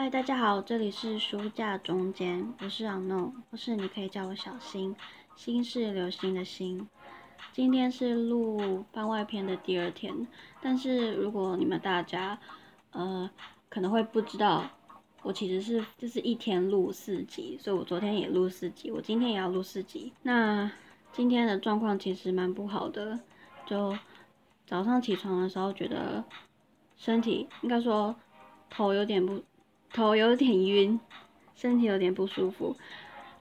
嗨，大家好，这里是书架中间，我是 unknown，或是你可以叫我小新，新是流星的星。今天是录番外篇的第二天，但是如果你们大家，呃，可能会不知道，我其实是就是一天录四集，所以我昨天也录四集，我今天也要录四集。那今天的状况其实蛮不好的，就早上起床的时候觉得身体应该说头有点不。头有点晕，身体有点不舒服，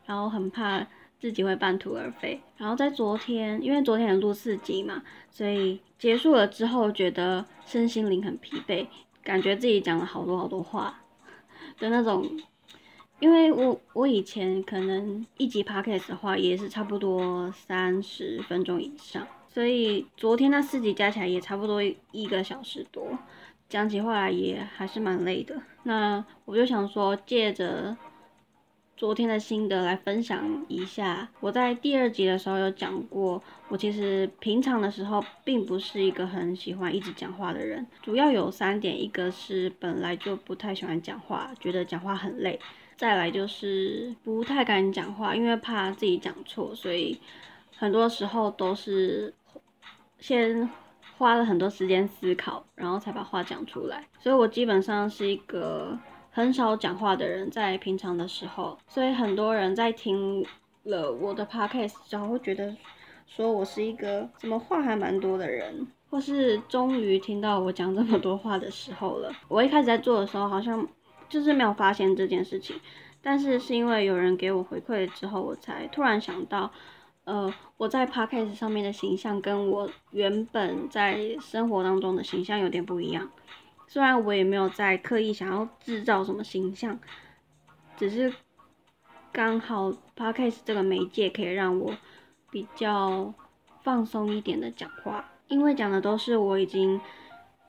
然后很怕自己会半途而废。然后在昨天，因为昨天录四集嘛，所以结束了之后觉得身心灵很疲惫，感觉自己讲了好多好多话 的那种。因为我我以前可能一集 podcast 的话也是差不多三十分钟以上，所以昨天那四集加起来也差不多一个小时多。讲起话来也还是蛮累的，那我就想说，借着昨天的心得来分享一下。我在第二集的时候有讲过，我其实平常的时候并不是一个很喜欢一直讲话的人，主要有三点：一个是本来就不太喜欢讲话，觉得讲话很累；再来就是不太敢讲话，因为怕自己讲错，所以很多时候都是先。花了很多时间思考，然后才把话讲出来。所以我基本上是一个很少讲话的人，在平常的时候。所以很多人在听了我的 podcast 之后，会觉得说我是一个怎么话还蛮多的人，或是终于听到我讲这么多话的时候了。我一开始在做的时候，好像就是没有发现这件事情，但是是因为有人给我回馈之后，我才突然想到。呃，我在 podcast 上面的形象跟我原本在生活当中的形象有点不一样。虽然我也没有在刻意想要制造什么形象，只是刚好 podcast 这个媒介可以让我比较放松一点的讲话，因为讲的都是我已经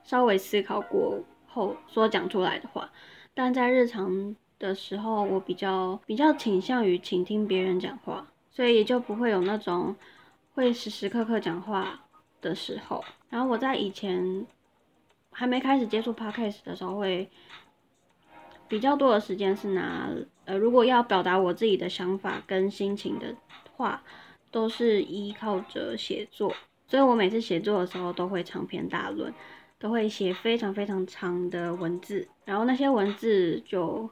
稍微思考过后所讲出来的话。但在日常的时候，我比较比较倾向于倾听别人讲话。所以也就不会有那种会时时刻刻讲话的时候。然后我在以前还没开始接触 podcast 的时候，会比较多的时间是拿呃，如果要表达我自己的想法跟心情的话，都是依靠着写作。所以我每次写作的时候都会长篇大论，都会写非常非常长的文字，然后那些文字就。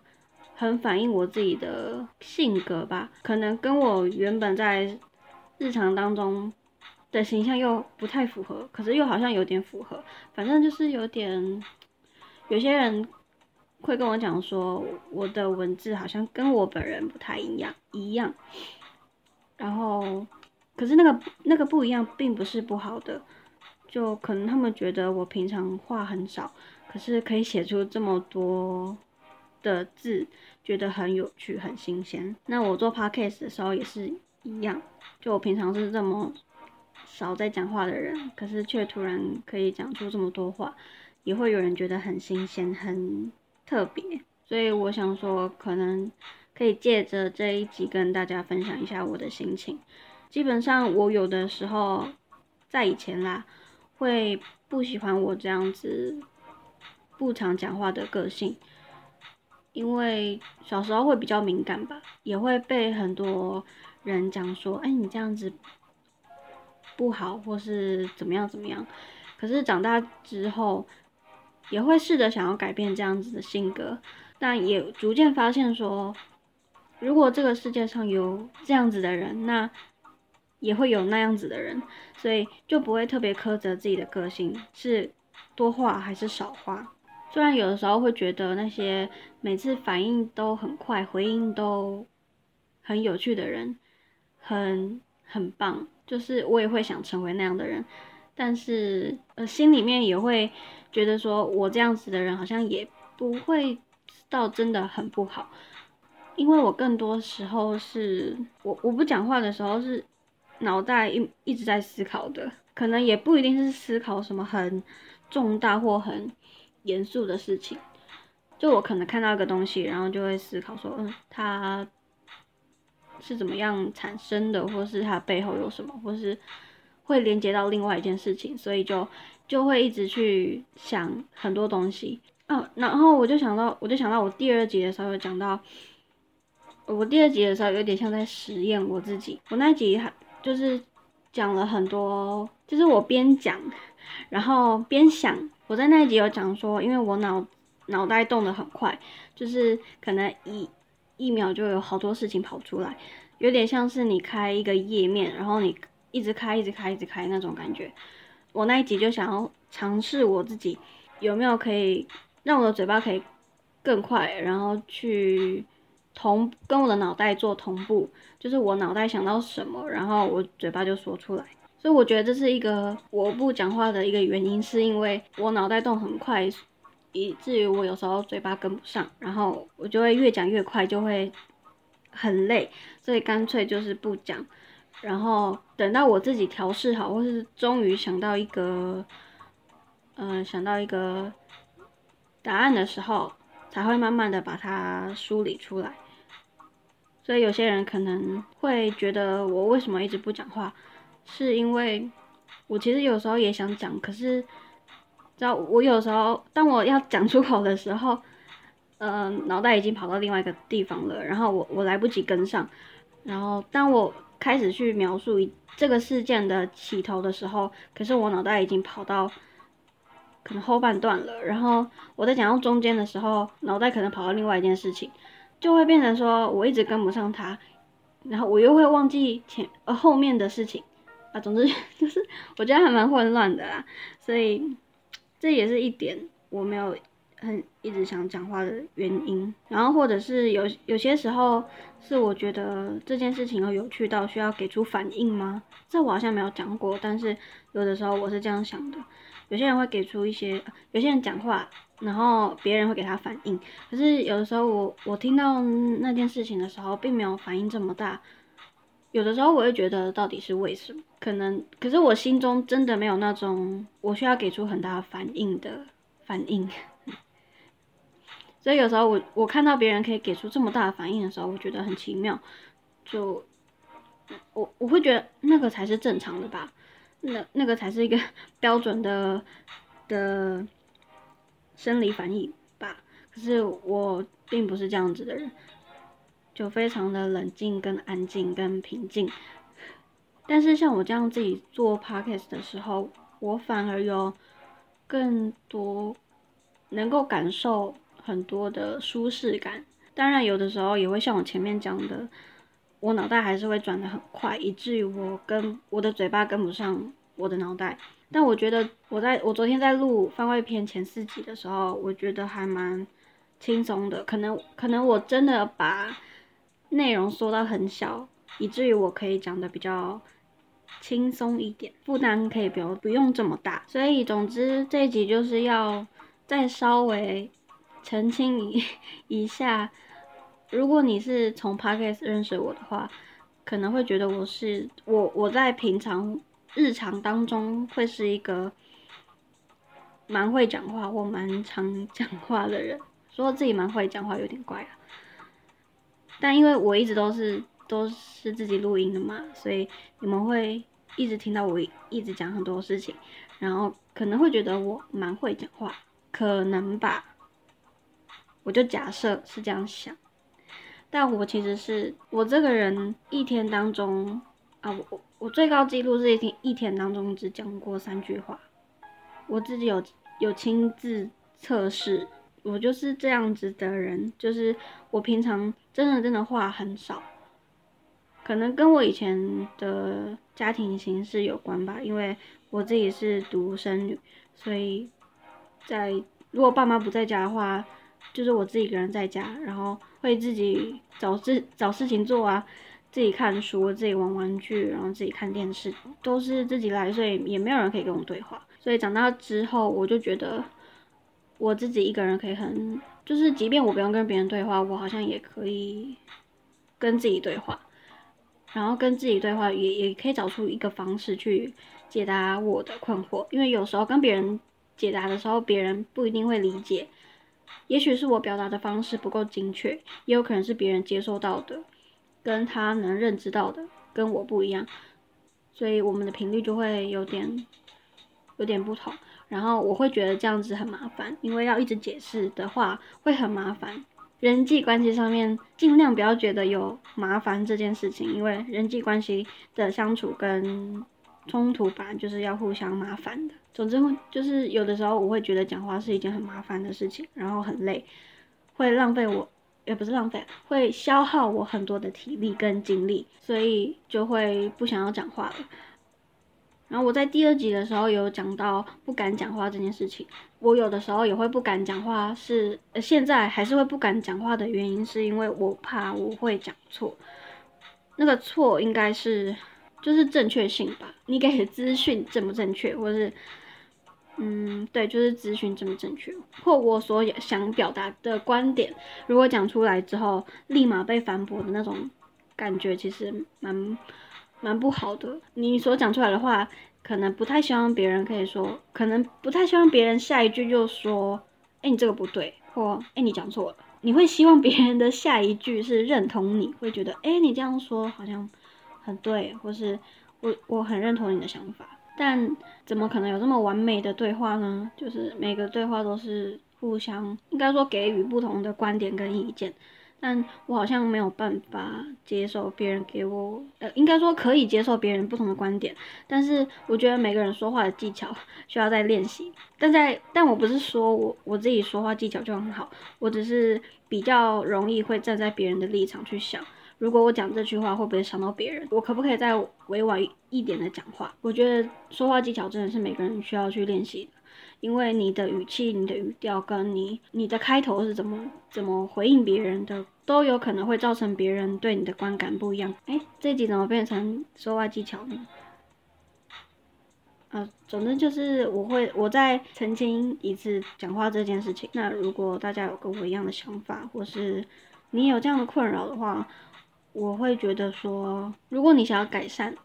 很反映我自己的性格吧，可能跟我原本在日常当中的形象又不太符合，可是又好像有点符合。反正就是有点，有些人会跟我讲说，我的文字好像跟我本人不太一样一样。然后，可是那个那个不一样，并不是不好的，就可能他们觉得我平常话很少，可是可以写出这么多。的字觉得很有趣、很新鲜。那我做 podcast 的时候也是一样，就我平常是这么少在讲话的人，可是却突然可以讲出这么多话，也会有人觉得很新鲜、很特别。所以我想说，可能可以借着这一集跟大家分享一下我的心情。基本上我有的时候在以前啦，会不喜欢我这样子不常讲话的个性。因为小时候会比较敏感吧，也会被很多人讲说，哎，你这样子不好，或是怎么样怎么样。可是长大之后，也会试着想要改变这样子的性格，但也逐渐发现说，如果这个世界上有这样子的人，那也会有那样子的人，所以就不会特别苛责自己的个性是多话还是少话。虽然有的时候会觉得那些每次反应都很快、回应都很有趣的人很很棒，就是我也会想成为那样的人，但是呃心里面也会觉得说我这样子的人好像也不会到真的很不好，因为我更多时候是我我不讲话的时候是脑袋一一直在思考的，可能也不一定是思考什么很重大或很。严肃的事情，就我可能看到一个东西，然后就会思考说，嗯，它是怎么样产生的，或是它背后有什么，或是会连接到另外一件事情，所以就就会一直去想很多东西。哦，然后我就想到，我就想到我第二集的时候有讲到，我第二集的时候有点像在实验我自己。我那集还就是讲了很多，就是我边讲，然后边想。我在那一集有讲说，因为我脑脑袋动得很快，就是可能一一秒就有好多事情跑出来，有点像是你开一个页面，然后你一直开，一直开，一直开那种感觉。我那一集就想要尝试我自己有没有可以。让我的嘴巴可以更快，然后去同跟我的脑袋做同步，就是我脑袋想到什么，然后我嘴巴就说出来。所以我觉得这是一个我不讲话的一个原因，是因为我脑袋动很快，以至于我有时候嘴巴跟不上，然后我就会越讲越快，就会很累，所以干脆就是不讲。然后等到我自己调试好，或是终于想到一个，嗯，想到一个。答案的时候，才会慢慢的把它梳理出来。所以有些人可能会觉得我为什么一直不讲话，是因为我其实有时候也想讲，可是，知道我有时候当我要讲出口的时候，嗯，脑袋已经跑到另外一个地方了，然后我我来不及跟上。然后当我开始去描述这个事件的起头的时候，可是我脑袋已经跑到。可能后半段了，然后我在讲到中间的时候，脑袋可能跑到另外一件事情，就会变成说我一直跟不上他，然后我又会忘记前呃后面的事情啊，总之 就是我觉得还蛮混乱的啦，所以这也是一点我没有很一直想讲话的原因。然后或者是有有些时候是我觉得这件事情有有趣到需要给出反应吗？这我好像没有讲过，但是有的时候我是这样想的。有些人会给出一些，有些人讲话，然后别人会给他反应。可是有的时候，我我听到那件事情的时候，并没有反应这么大。有的时候，我会觉得到底是为什么？可能，可是我心中真的没有那种我需要给出很大反应的反应。所以有时候我我看到别人可以给出这么大的反应的时候，我觉得很奇妙。就我我会觉得那个才是正常的吧。那那个才是一个 标准的的生理反应吧，可是我并不是这样子的人，就非常的冷静、跟安静、跟平静。但是像我这样自己做 podcast 的时候，我反而有更多能够感受很多的舒适感。当然，有的时候也会像我前面讲的。我脑袋还是会转的很快，以至于我跟我的嘴巴跟不上我的脑袋。但我觉得我在我昨天在录番外篇前四集的时候，我觉得还蛮轻松的。可能可能我真的把内容缩到很小，以至于我可以讲的比较轻松一点，负担可以不用不用这么大。所以总之这一集就是要再稍微澄清一 一下。如果你是从 podcast 认识我的话，可能会觉得我是我我在平常日常当中会是一个蛮会讲话或蛮常讲话的人。说自己蛮会讲话有点怪啊，但因为我一直都是都是自己录音的嘛，所以你们会一直听到我一直讲很多事情，然后可能会觉得我蛮会讲话，可能吧，我就假设是这样想。但我其实是我这个人一天当中啊，我我我最高记录是一天一天当中只讲过三句话，我自己有有亲自测试，我就是这样子的人，就是我平常真的真的话很少，可能跟我以前的家庭形式有关吧，因为我自己是独生女，所以在如果爸妈不在家的话。就是我自己一个人在家，然后会自己找事找事情做啊，自己看书，自己玩玩具，然后自己看电视，都是自己来，所以也没有人可以跟我对话。所以长大之后，我就觉得我自己一个人可以很，就是即便我不用跟别人对话，我好像也可以跟自己对话，然后跟自己对话也也可以找出一个方式去解答我的困惑，因为有时候跟别人解答的时候，别人不一定会理解。也许是我表达的方式不够精确，也有可能是别人接收到的，跟他能认知到的跟我不一样，所以我们的频率就会有点有点不同。然后我会觉得这样子很麻烦，因为要一直解释的话会很麻烦。人际关系上面尽量不要觉得有麻烦这件事情，因为人际关系的相处跟冲突本来就是要互相麻烦的。总之，就是有的时候我会觉得讲话是一件很麻烦的事情，然后很累，会浪费我，也不是浪费，会消耗我很多的体力跟精力，所以就会不想要讲话了。然后我在第二集的时候有讲到不敢讲话这件事情，我有的时候也会不敢讲话，是现在还是会不敢讲话的原因，是因为我怕我会讲错，那个错应该是就是正确性吧，你给的资讯正不正确，或是嗯对，就是资讯正不正确，或我所想表达的观点，如果讲出来之后立马被反驳的那种感觉，其实蛮。蛮不好的，你所讲出来的话，可能不太希望别人可以说，可能不太希望别人下一句就说，哎，你这个不对，或哎，你讲错了。你会希望别人的下一句是认同你，会觉得，哎，你这样说好像很对，或是我我很认同你的想法。但怎么可能有这么完美的对话呢？就是每个对话都是互相，应该说给予不同的观点跟意见。但我好像没有办法接受别人给我，呃，应该说可以接受别人不同的观点，但是我觉得每个人说话的技巧需要再练习。但在，但我不是说我我自己说话技巧就很好，我只是比较容易会站在别人的立场去想，如果我讲这句话会不会伤到别人，我可不可以再委婉一点的讲话？我觉得说话技巧真的是每个人需要去练习。因为你的语气、你的语调跟你你的开头是怎么怎么回应别人的，都有可能会造成别人对你的观感不一样。哎，这集怎么变成说话技巧呢？啊，总之就是我会我在澄清一次讲话这件事情。那如果大家有跟我一样的想法，或是你有这样的困扰的话，我会觉得说，如果你想要改善。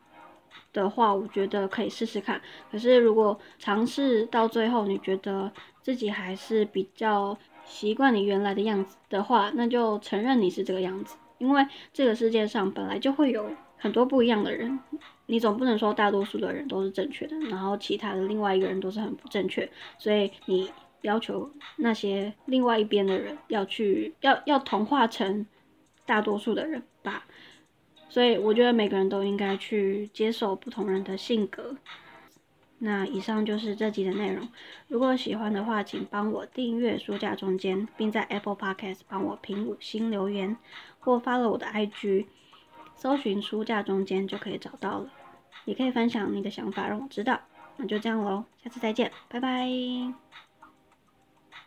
的话，我觉得可以试试看。可是如果尝试到最后，你觉得自己还是比较习惯你原来的样子的话，那就承认你是这个样子。因为这个世界上本来就会有很多不一样的人，你总不能说大多数的人都是正确的，然后其他的另外一个人都是很不正确。所以你要求那些另外一边的人要去要要同化成大多数的人吧。所以我觉得每个人都应该去接受不同人的性格。那以上就是这集的内容。如果喜欢的话，请帮我订阅书架中间，并在 Apple Podcast 帮我评五星留言，或发了我的 IG，搜寻书架中间就可以找到了。也可以分享你的想法让我知道。那就这样喽，下次再见，拜拜。